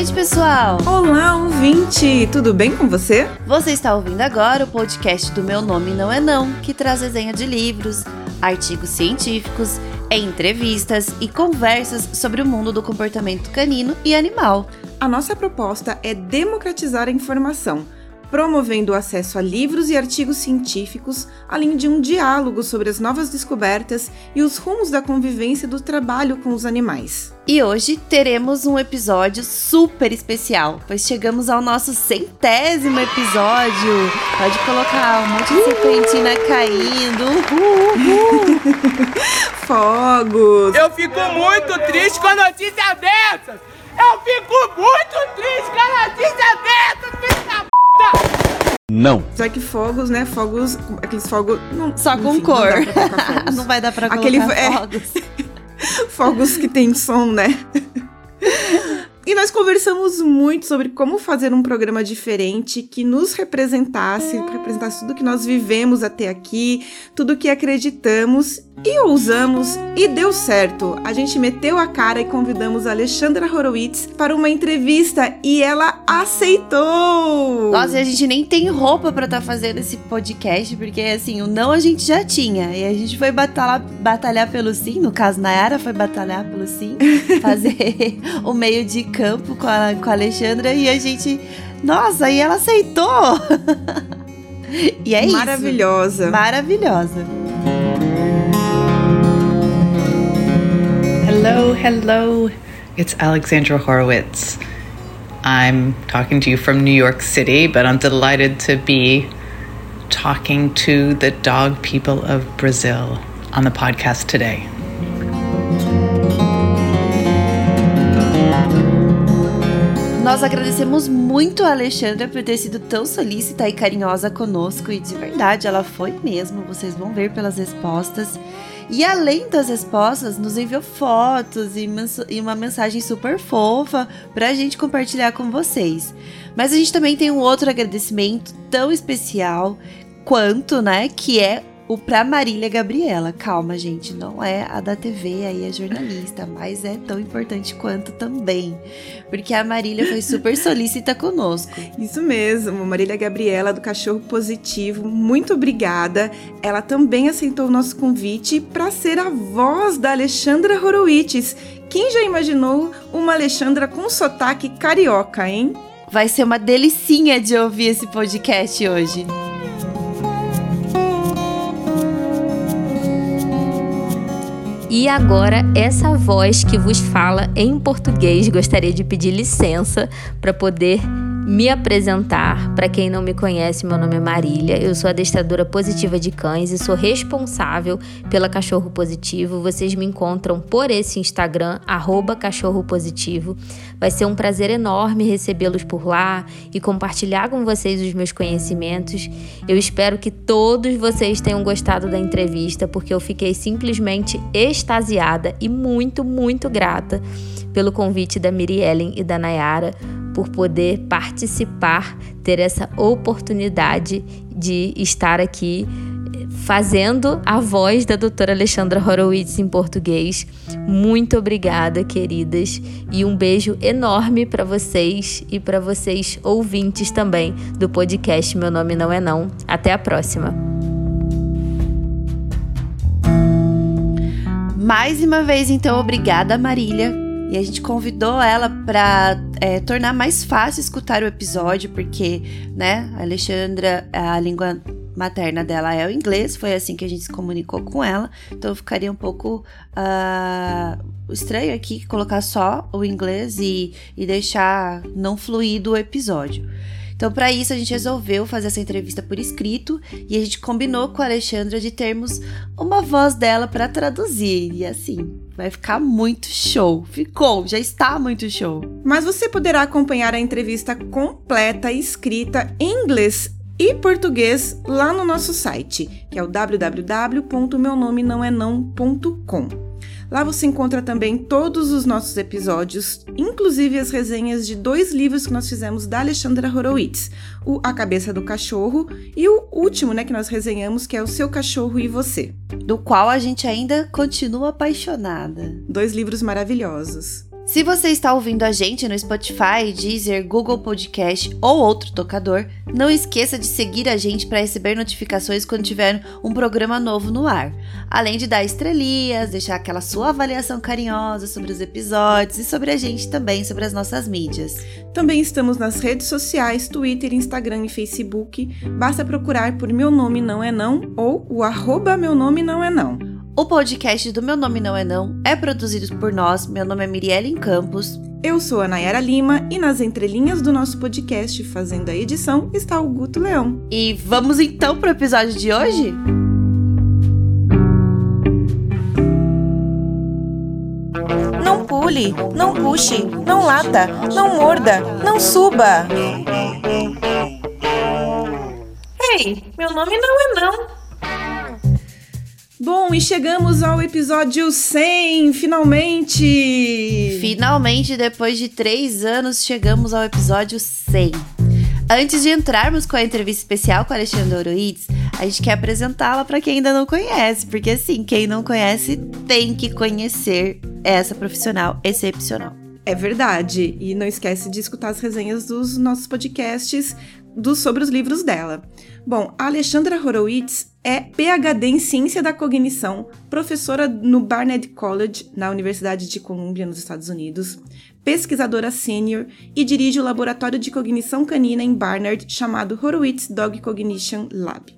noite, pessoal! Olá, ouvinte! Tudo bem com você? Você está ouvindo agora o podcast do Meu Nome Não É Não, que traz resenha de livros, artigos científicos, entrevistas e conversas sobre o mundo do comportamento canino e animal. A nossa proposta é democratizar a informação promovendo o acesso a livros e artigos científicos, além de um diálogo sobre as novas descobertas e os rumos da convivência do trabalho com os animais. E hoje teremos um episódio super especial, pois chegamos ao nosso centésimo episódio. Pode colocar um monte de serpentina caindo. Uhul, uhul. Fogos! Eu fico muito triste com a notícia dessas! Eu fico muito triste com a notícia dessas, não. Só que fogos, né? Fogos, aqueles fogos. Não, Só com enfim, cor. Não, não, vai dar pra colocar Aquele, é, fogos. É, fogos que tem som, né? E nós conversamos muito sobre como fazer um programa diferente que nos representasse, representasse tudo que nós vivemos até aqui, tudo que acreditamos e ousamos e deu certo. A gente meteu a cara e convidamos a Alexandra Horowitz para uma entrevista e ela aceitou. Nossa, e a gente nem tem roupa para estar tá fazendo esse podcast, porque assim, o não a gente já tinha. E a gente foi batalhar, batalhar pelo sim, no caso Nayara foi batalhar pelo sim, fazer o meio de campo com a, com a Alexandra e a gente, nossa, e ela aceitou. e é Maravilhosa. isso. Maravilhosa. Maravilhosa. Hello, hello. It's Alexandra Horowitz. I'm talking to you from New York City, but I'm delighted to be talking to the dog people of Brazil on the podcast today. Nós agradecemos muito a Alexandra por ter sido tão solícita e carinhosa conosco, e de verdade ela foi mesmo, vocês vão ver pelas respostas. E além das respostas, nos enviou fotos e, e uma mensagem super fofa pra gente compartilhar com vocês. Mas a gente também tem um outro agradecimento tão especial quanto, né, que é o pra Marília Gabriela. Calma, gente, não é a da TV, aí é jornalista, mas é tão importante quanto também. Porque a Marília foi super solícita conosco. Isso mesmo, Marília Gabriela do Cachorro Positivo, muito obrigada. Ela também aceitou o nosso convite para ser a voz da Alexandra Horowitz. Quem já imaginou uma Alexandra com sotaque carioca, hein? Vai ser uma delicinha de ouvir esse podcast hoje. E agora, essa voz que vos fala em português, gostaria de pedir licença para poder me apresentar. Para quem não me conhece, meu nome é Marília. Eu sou adestradora positiva de cães e sou responsável pela Cachorro Positivo. Vocês me encontram por esse Instagram, Cachorro Positivo. Vai ser um prazer enorme recebê-los por lá e compartilhar com vocês os meus conhecimentos. Eu espero que todos vocês tenham gostado da entrevista, porque eu fiquei simplesmente extasiada e muito, muito grata pelo convite da Miri Ellen e da Nayara por poder participar, ter essa oportunidade de estar aqui eh, fazendo a voz da doutora Alexandra Horowitz em português. Muito obrigada, queridas, e um beijo enorme para vocês e para vocês ouvintes também do podcast Meu Nome Não É Não. Até a próxima. Mais uma vez, então, obrigada, Marília, e a gente convidou ela para é, tornar mais fácil escutar o episódio, porque, né, a Alexandra, a língua materna dela é o inglês, foi assim que a gente se comunicou com ela, então ficaria um pouco uh, estranho aqui colocar só o inglês e, e deixar não fluido o episódio. Então, para isso, a gente resolveu fazer essa entrevista por escrito e a gente combinou com a Alexandra de termos uma voz dela para traduzir. E assim, vai ficar muito show. Ficou, já está muito show. Mas você poderá acompanhar a entrevista completa escrita em inglês e português lá no nosso site, que é o www.meunomenãoenão.com. Lá você encontra também todos os nossos episódios, inclusive as resenhas de dois livros que nós fizemos da Alexandra Horowitz, o A Cabeça do Cachorro e o último, né, que nós resenhamos, que é O Seu Cachorro e Você. Do qual a gente ainda continua apaixonada. Dois livros maravilhosos. Se você está ouvindo a gente no Spotify, Deezer, Google Podcast ou outro tocador, não esqueça de seguir a gente para receber notificações quando tiver um programa novo no ar. Além de dar estrelinhas, deixar aquela sua avaliação carinhosa sobre os episódios e sobre a gente também, sobre as nossas mídias. Também estamos nas redes sociais, Twitter, Instagram e Facebook. Basta procurar por Meu Nome Não É Não ou o arroba Meu Nome Não É Não. O podcast do Meu Nome Não É Não é produzido por nós. Meu nome é Mirielle Campos. Eu sou a Nayara Lima e nas entrelinhas do nosso podcast, fazendo a edição, está o Guto Leão. E vamos então para o episódio de hoje? Não pule, não puxe, não lata, não morda, não suba. Ei, meu nome não é não. Bom, e chegamos ao episódio 100, finalmente! Finalmente, depois de três anos, chegamos ao episódio 100. Antes de entrarmos com a entrevista especial com a Alexandra Oroides, a gente quer apresentá-la para quem ainda não conhece, porque assim, quem não conhece tem que conhecer essa profissional excepcional. É verdade, e não esquece de escutar as resenhas dos nossos podcasts do, sobre os livros dela. Bom, a Alexandra Horowitz é PhD em Ciência da Cognição, professora no Barnard College, na Universidade de Columbia, nos Estados Unidos, pesquisadora sênior e dirige o laboratório de cognição canina em Barnard chamado Horowitz Dog Cognition Lab.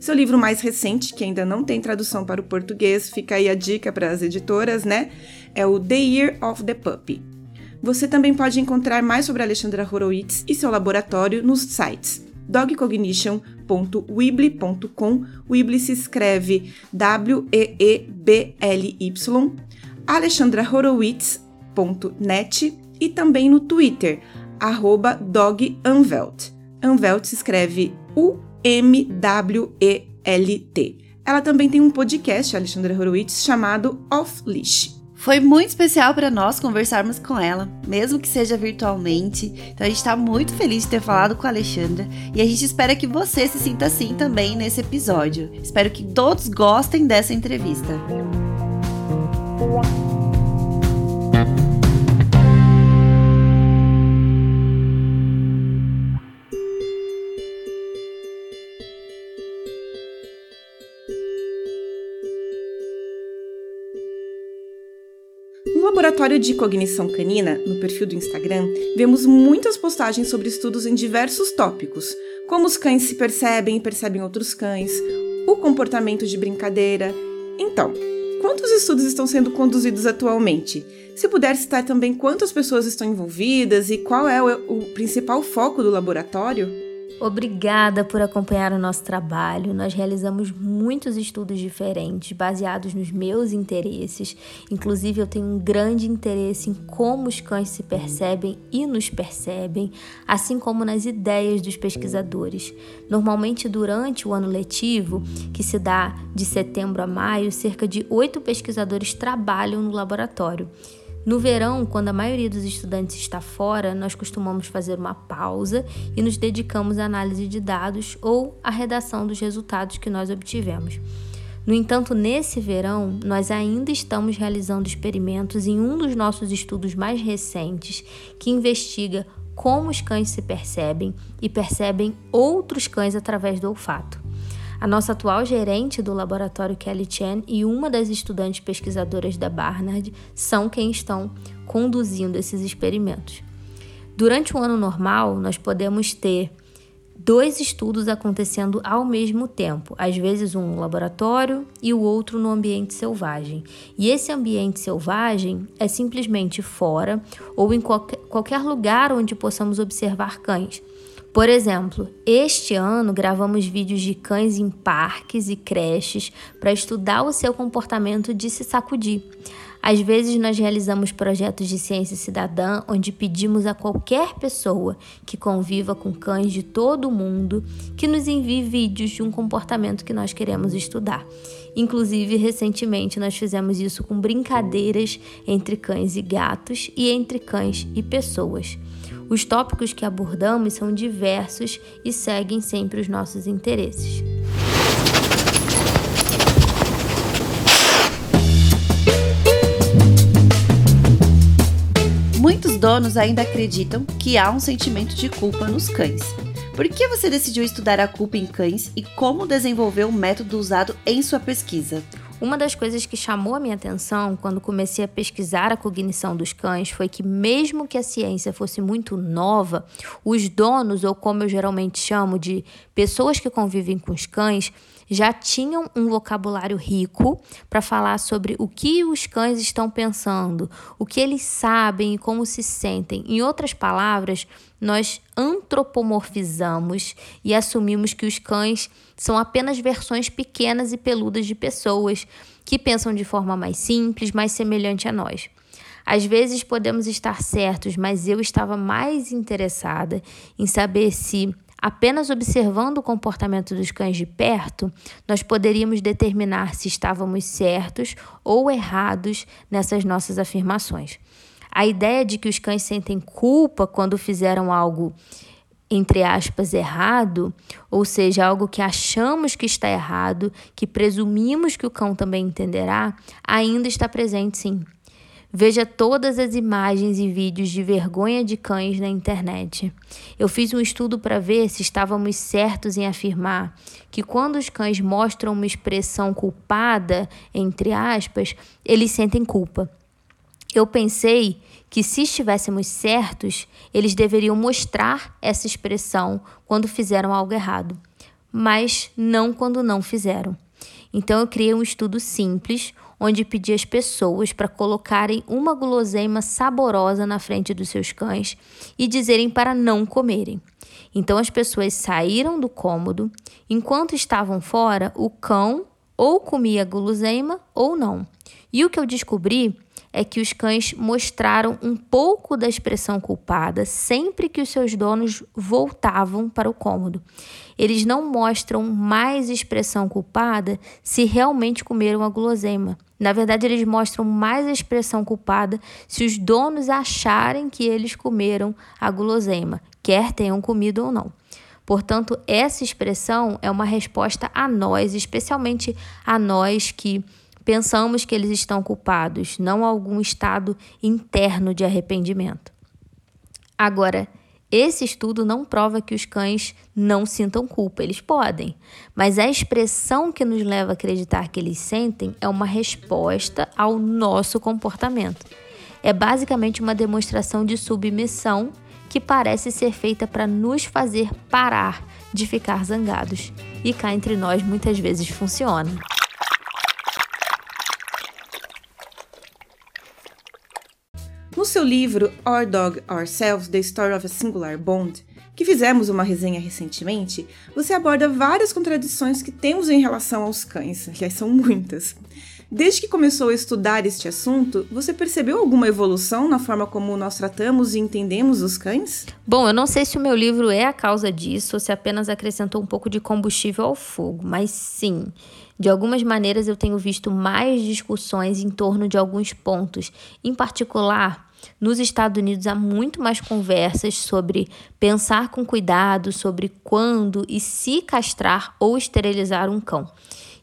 Seu livro mais recente, que ainda não tem tradução para o português, fica aí a dica para as editoras, né? É o The Year of the Puppy. Você também pode encontrar mais sobre Alexandra Horowitz e seu laboratório nos sites dogcognition.weebly.com. Weebly se escreve W-E-E-B-L-Y. alexandrahorowitz.net e também no Twitter, arroba dogunvelt. Unvelt se escreve U-M-W-E-L-T. Ela também tem um podcast, Alexandra Horowitz, chamado Off Leash. Foi muito especial para nós conversarmos com ela, mesmo que seja virtualmente. Então a gente está muito feliz de ter falado com a Alexandra e a gente espera que você se sinta assim também nesse episódio. Espero que todos gostem dessa entrevista. Laboratório de Cognição Canina, no perfil do Instagram, vemos muitas postagens sobre estudos em diversos tópicos, como os cães se percebem e percebem outros cães, o comportamento de brincadeira. Então, quantos estudos estão sendo conduzidos atualmente? Se puder citar também quantas pessoas estão envolvidas e qual é o, o principal foco do laboratório? Obrigada por acompanhar o nosso trabalho. Nós realizamos muitos estudos diferentes, baseados nos meus interesses. Inclusive, eu tenho um grande interesse em como os cães se percebem e nos percebem, assim como nas ideias dos pesquisadores. Normalmente, durante o ano letivo, que se dá de setembro a maio, cerca de oito pesquisadores trabalham no laboratório. No verão, quando a maioria dos estudantes está fora, nós costumamos fazer uma pausa e nos dedicamos à análise de dados ou à redação dos resultados que nós obtivemos. No entanto, nesse verão, nós ainda estamos realizando experimentos em um dos nossos estudos mais recentes que investiga como os cães se percebem e percebem outros cães através do olfato. A nossa atual gerente do laboratório Kelly Chen e uma das estudantes pesquisadoras da Barnard são quem estão conduzindo esses experimentos. Durante um ano normal, nós podemos ter dois estudos acontecendo ao mesmo tempo, às vezes um no laboratório e o outro no ambiente selvagem. E esse ambiente selvagem é simplesmente fora ou em qualquer lugar onde possamos observar cães. Por exemplo, este ano gravamos vídeos de cães em parques e creches para estudar o seu comportamento de se sacudir. Às vezes, nós realizamos projetos de ciência cidadã onde pedimos a qualquer pessoa que conviva com cães de todo o mundo que nos envie vídeos de um comportamento que nós queremos estudar. Inclusive, recentemente, nós fizemos isso com brincadeiras entre cães e gatos e entre cães e pessoas. Os tópicos que abordamos são diversos e seguem sempre os nossos interesses. donos ainda acreditam que há um sentimento de culpa nos cães. Por que você decidiu estudar a culpa em cães e como desenvolveu o método usado em sua pesquisa? Uma das coisas que chamou a minha atenção quando comecei a pesquisar a cognição dos cães foi que, mesmo que a ciência fosse muito nova, os donos, ou como eu geralmente chamo de pessoas que convivem com os cães, já tinham um vocabulário rico para falar sobre o que os cães estão pensando, o que eles sabem e como se sentem. Em outras palavras, nós antropomorfizamos e assumimos que os cães são apenas versões pequenas e peludas de pessoas que pensam de forma mais simples, mais semelhante a nós. Às vezes podemos estar certos, mas eu estava mais interessada em saber se, apenas observando o comportamento dos cães de perto, nós poderíamos determinar se estávamos certos ou errados nessas nossas afirmações. A ideia de que os cães sentem culpa quando fizeram algo entre aspas, errado, ou seja, algo que achamos que está errado, que presumimos que o cão também entenderá, ainda está presente sim. Veja todas as imagens e vídeos de vergonha de cães na internet. Eu fiz um estudo para ver se estávamos certos em afirmar que quando os cães mostram uma expressão culpada, entre aspas, eles sentem culpa. Eu pensei que, se estivéssemos certos, eles deveriam mostrar essa expressão quando fizeram algo errado, mas não quando não fizeram. Então, eu criei um estudo simples onde pedi às pessoas para colocarem uma guloseima saborosa na frente dos seus cães e dizerem para não comerem. Então, as pessoas saíram do cômodo. Enquanto estavam fora, o cão ou comia guloseima ou não. E o que eu descobri é que os cães mostraram um pouco da expressão culpada sempre que os seus donos voltavam para o cômodo. Eles não mostram mais expressão culpada se realmente comeram a guloseima. Na verdade, eles mostram mais expressão culpada se os donos acharem que eles comeram a guloseima, quer tenham comido ou não. Portanto, essa expressão é uma resposta a nós, especialmente a nós que Pensamos que eles estão culpados, não algum estado interno de arrependimento. Agora, esse estudo não prova que os cães não sintam culpa, eles podem, mas a expressão que nos leva a acreditar que eles sentem é uma resposta ao nosso comportamento. É basicamente uma demonstração de submissão que parece ser feita para nos fazer parar de ficar zangados. E cá entre nós muitas vezes funciona. No seu livro Our Dog Ourselves: The Story of a Singular Bond, que fizemos uma resenha recentemente, você aborda várias contradições que temos em relação aos cães, aliás, são muitas. Desde que começou a estudar este assunto, você percebeu alguma evolução na forma como nós tratamos e entendemos os cães? Bom, eu não sei se o meu livro é a causa disso ou se apenas acrescentou um pouco de combustível ao fogo, mas sim, de algumas maneiras eu tenho visto mais discussões em torno de alguns pontos. Em particular, nos Estados Unidos há muito mais conversas sobre pensar com cuidado sobre quando e se castrar ou esterilizar um cão.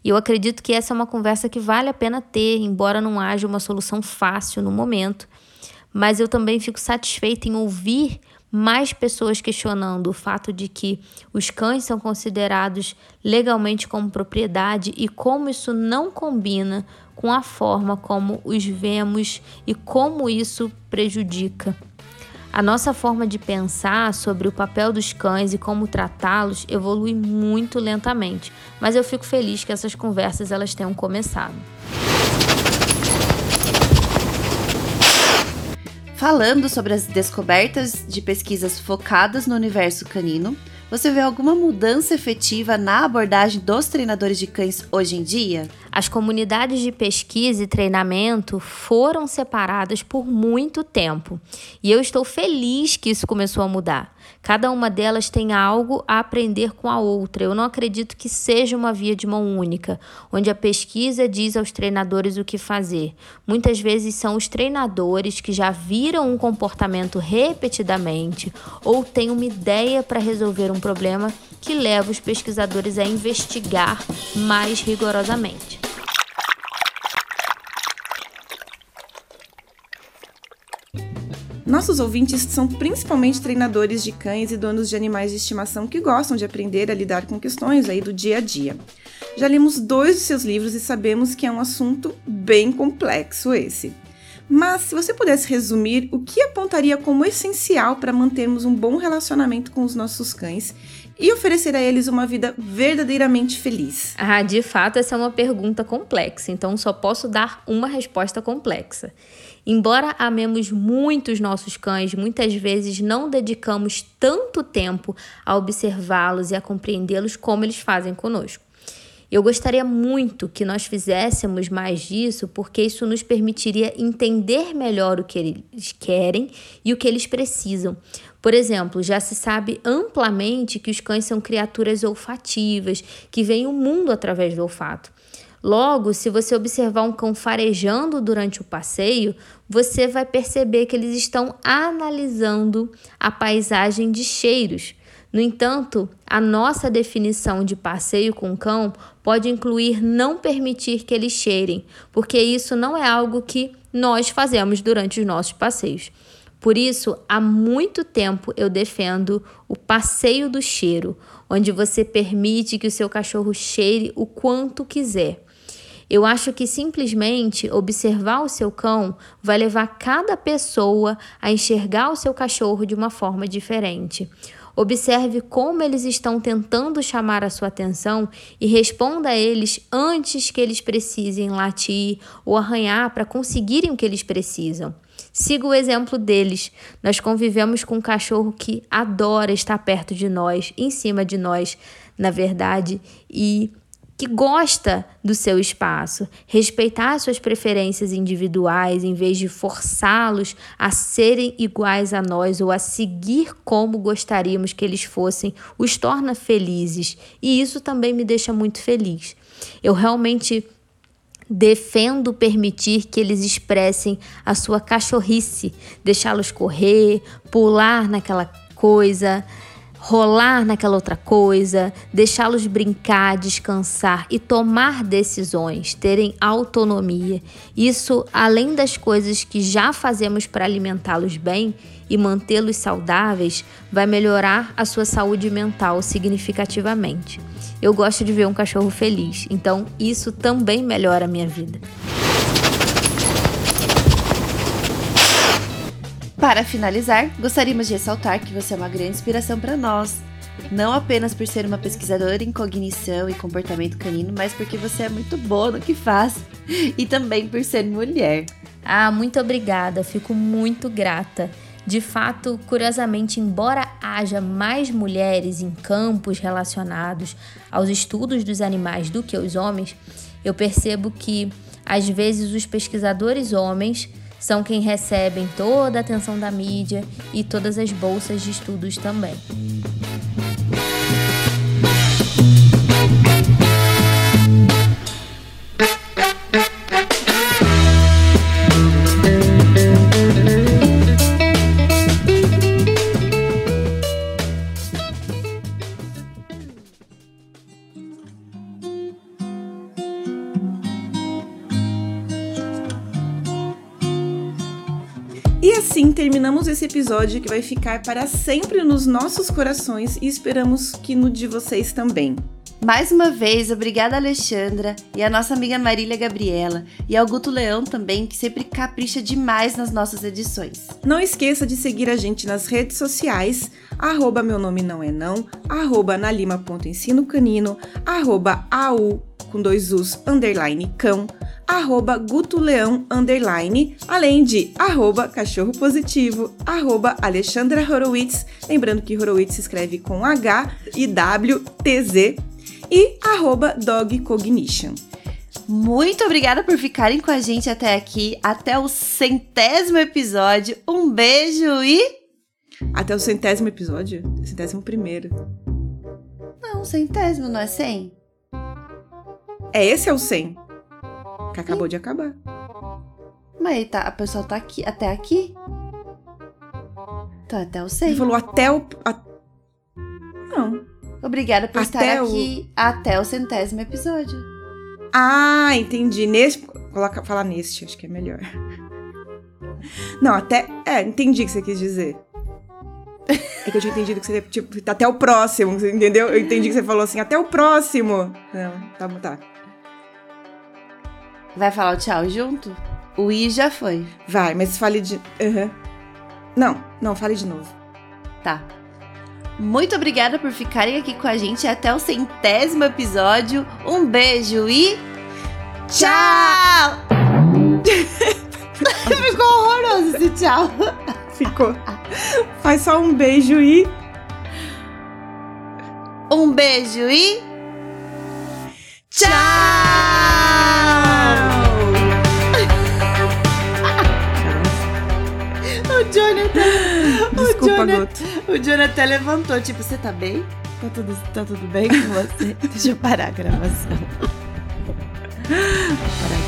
E eu acredito que essa é uma conversa que vale a pena ter, embora não haja uma solução fácil no momento. Mas eu também fico satisfeita em ouvir mais pessoas questionando o fato de que os cães são considerados legalmente como propriedade e como isso não combina com a forma como os vemos e como isso prejudica a nossa forma de pensar sobre o papel dos cães e como tratá-los evolui muito lentamente, mas eu fico feliz que essas conversas elas tenham começado. Falando sobre as descobertas de pesquisas focadas no universo canino, você vê alguma mudança efetiva na abordagem dos treinadores de cães hoje em dia? As comunidades de pesquisa e treinamento foram separadas por muito tempo e eu estou feliz que isso começou a mudar. Cada uma delas tem algo a aprender com a outra. Eu não acredito que seja uma via de mão única, onde a pesquisa diz aos treinadores o que fazer. Muitas vezes são os treinadores que já viram um comportamento repetidamente ou têm uma ideia para resolver um problema que leva os pesquisadores a investigar mais rigorosamente. Nossos ouvintes são principalmente treinadores de cães e donos de animais de estimação que gostam de aprender a lidar com questões aí do dia a dia. Já lemos dois de seus livros e sabemos que é um assunto bem complexo esse. Mas se você pudesse resumir, o que apontaria como essencial para mantermos um bom relacionamento com os nossos cães e oferecer a eles uma vida verdadeiramente feliz? Ah, de fato, essa é uma pergunta complexa, então só posso dar uma resposta complexa. Embora amemos muito os nossos cães, muitas vezes não dedicamos tanto tempo a observá-los e a compreendê-los como eles fazem conosco. Eu gostaria muito que nós fizéssemos mais disso, porque isso nos permitiria entender melhor o que eles querem e o que eles precisam. Por exemplo, já se sabe amplamente que os cães são criaturas olfativas, que veem o mundo através do olfato. Logo, se você observar um cão farejando durante o passeio, você vai perceber que eles estão analisando a paisagem de cheiros. No entanto, a nossa definição de passeio com cão pode incluir não permitir que eles cheirem, porque isso não é algo que nós fazemos durante os nossos passeios. Por isso, há muito tempo eu defendo o passeio do cheiro, onde você permite que o seu cachorro cheire o quanto quiser. Eu acho que simplesmente observar o seu cão vai levar cada pessoa a enxergar o seu cachorro de uma forma diferente. Observe como eles estão tentando chamar a sua atenção e responda a eles antes que eles precisem latir ou arranhar para conseguirem o que eles precisam. Siga o exemplo deles. Nós convivemos com um cachorro que adora estar perto de nós, em cima de nós, na verdade, e que gosta do seu espaço, respeitar suas preferências individuais em vez de forçá-los a serem iguais a nós ou a seguir como gostaríamos que eles fossem, os torna felizes. E isso também me deixa muito feliz. Eu realmente defendo permitir que eles expressem a sua cachorrice, deixá-los correr, pular naquela coisa, rolar naquela outra coisa, deixá-los brincar, descansar e tomar decisões, terem autonomia. Isso, além das coisas que já fazemos para alimentá-los bem e mantê-los saudáveis, vai melhorar a sua saúde mental significativamente. Eu gosto de ver um cachorro feliz, então isso também melhora a minha vida. Para finalizar, gostaríamos de ressaltar que você é uma grande inspiração para nós. Não apenas por ser uma pesquisadora em cognição e comportamento canino, mas porque você é muito boa no que faz e também por ser mulher. Ah, muito obrigada, fico muito grata. De fato, curiosamente, embora haja mais mulheres em campos relacionados aos estudos dos animais do que os homens, eu percebo que às vezes os pesquisadores homens são quem recebem toda a atenção da mídia e todas as bolsas de estudos também. Terminamos esse episódio que vai ficar para sempre nos nossos corações e esperamos que no de vocês também. Mais uma vez, obrigada Alexandra e a nossa amiga Marília Gabriela e ao Guto Leão também, que sempre capricha demais nas nossas edições. Não esqueça de seguir a gente nas redes sociais, arroba meu nome não é não, arroba arroba au com dois us, underline cão, arroba gutoleão, underline, além de arroba cachorro positivo, arroba Alexandra Horowitz, lembrando que Horowitz se escreve com H e W, T, Z, e arroba Dog Cognition. Muito obrigada por ficarem com a gente até aqui, até o centésimo episódio. Um beijo e. Até o centésimo episódio? Centésimo primeiro. Não, centésimo, não é cem? É, esse é o 100. Que acabou de acabar. Mas tá, a pessoa tá aqui, até aqui? Tá até o 100. Ele falou até o... A... Não. Obrigada por até estar aqui até o centésimo episódio. Ah, entendi. Neste... Coloca, falar neste, acho que é melhor. Não, até. É, entendi o que você quis dizer. É que eu tinha entendido que você, tipo, até o próximo, entendeu? Eu entendi que você falou assim, até o próximo. Não, tá bom, tá. Vai falar o tchau junto? O I já foi. Vai, mas fale de. Aham. Não, não, fale de novo. Tá. Muito obrigada por ficarem aqui com a gente até o centésimo episódio. Um beijo e. Tchau! Ficou horroroso esse tchau. Ficou. Faz só um beijo e. Um beijo e. Tchau! Jonathan. O Jonathan, Jonathan levantou, tipo, você tá bem? Tá tudo, tá tudo bem com você? Deixa eu parar a gravação. Parar.